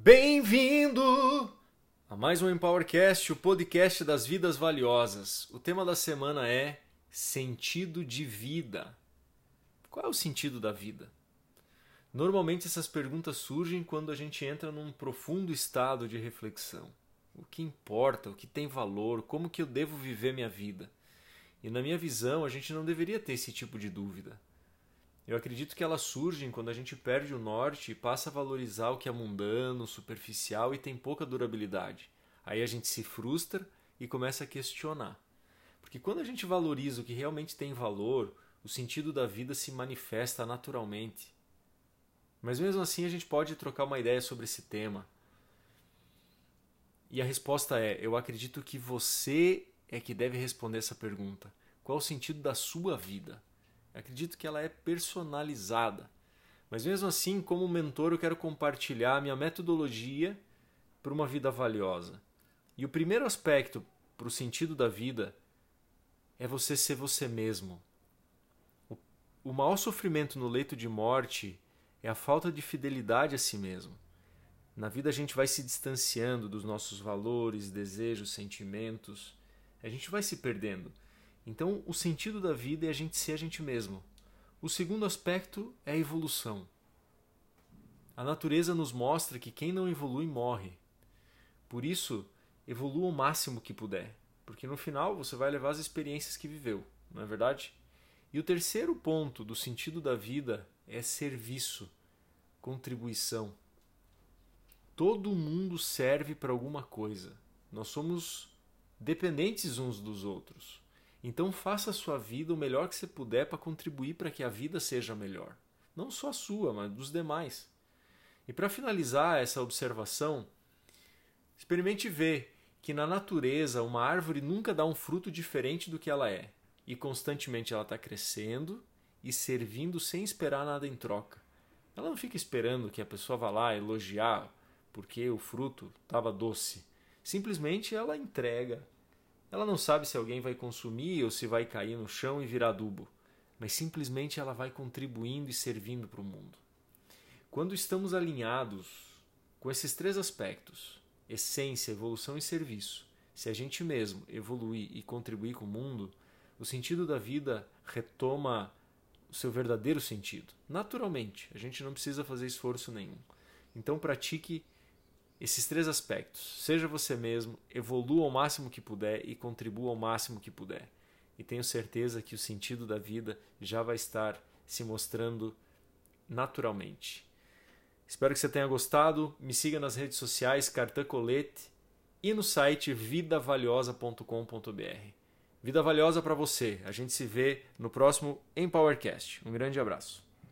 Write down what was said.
Bem-vindo a mais um Empowercast, o podcast das vidas valiosas. O tema da semana é sentido de vida. Qual é o sentido da vida? Normalmente essas perguntas surgem quando a gente entra num profundo estado de reflexão. O que importa, o que tem valor, como que eu devo viver minha vida? E na minha visão, a gente não deveria ter esse tipo de dúvida. Eu acredito que elas surgem quando a gente perde o norte e passa a valorizar o que é mundano, superficial e tem pouca durabilidade. Aí a gente se frustra e começa a questionar. Porque quando a gente valoriza o que realmente tem valor, o sentido da vida se manifesta naturalmente. Mas mesmo assim a gente pode trocar uma ideia sobre esse tema. E a resposta é: eu acredito que você é que deve responder essa pergunta. Qual o sentido da sua vida? Acredito que ela é personalizada. Mas mesmo assim, como mentor, eu quero compartilhar a minha metodologia para uma vida valiosa. E o primeiro aspecto para o sentido da vida é você ser você mesmo. O, maior sofrimento no leito de morte é a falta de fidelidade a si mesmo. Na vida a gente vai se distanciando dos nossos valores, desejos, sentimentos. A gente vai se perdendo. Então, o sentido da vida é a gente ser a gente mesmo. O segundo aspecto é a evolução. A natureza nos mostra que quem não evolui morre. Por isso, evolua o máximo que puder, porque no final você vai levar as experiências que viveu, não é verdade? E o terceiro ponto do sentido da vida é serviço, contribuição. Todo mundo serve para alguma coisa. Nós somos dependentes uns dos outros. Então faça a sua vida o melhor que você puder para contribuir para que a vida seja melhor. Não só a sua, mas dos demais. E para finalizar essa observação, experimente ver que na natureza uma árvore nunca dá um fruto diferente do que ela é. E constantemente ela está crescendo e servindo sem esperar nada em troca. Ela não fica esperando que a pessoa vá lá elogiar porque o fruto estava doce. Simplesmente ela entrega ela não sabe se alguém vai consumir ou se vai cair no chão e virar adubo, mas simplesmente ela vai contribuindo e servindo para o mundo. Quando estamos alinhados com esses três aspectos, essência, evolução e serviço, se a gente mesmo evoluir e contribuir com o mundo, o sentido da vida retoma o seu verdadeiro sentido. Naturalmente, a gente não precisa fazer esforço nenhum. Então pratique esses três aspectos. Seja você mesmo, evolua ao máximo que puder e contribua ao máximo que puder. E tenho certeza que o sentido da vida já vai estar se mostrando naturalmente. Espero que você tenha gostado. Me siga nas redes sociais Cartã Colete e no site vidavaliosa.com.br. Vida valiosa para você. A gente se vê no próximo Empowercast. Um grande abraço.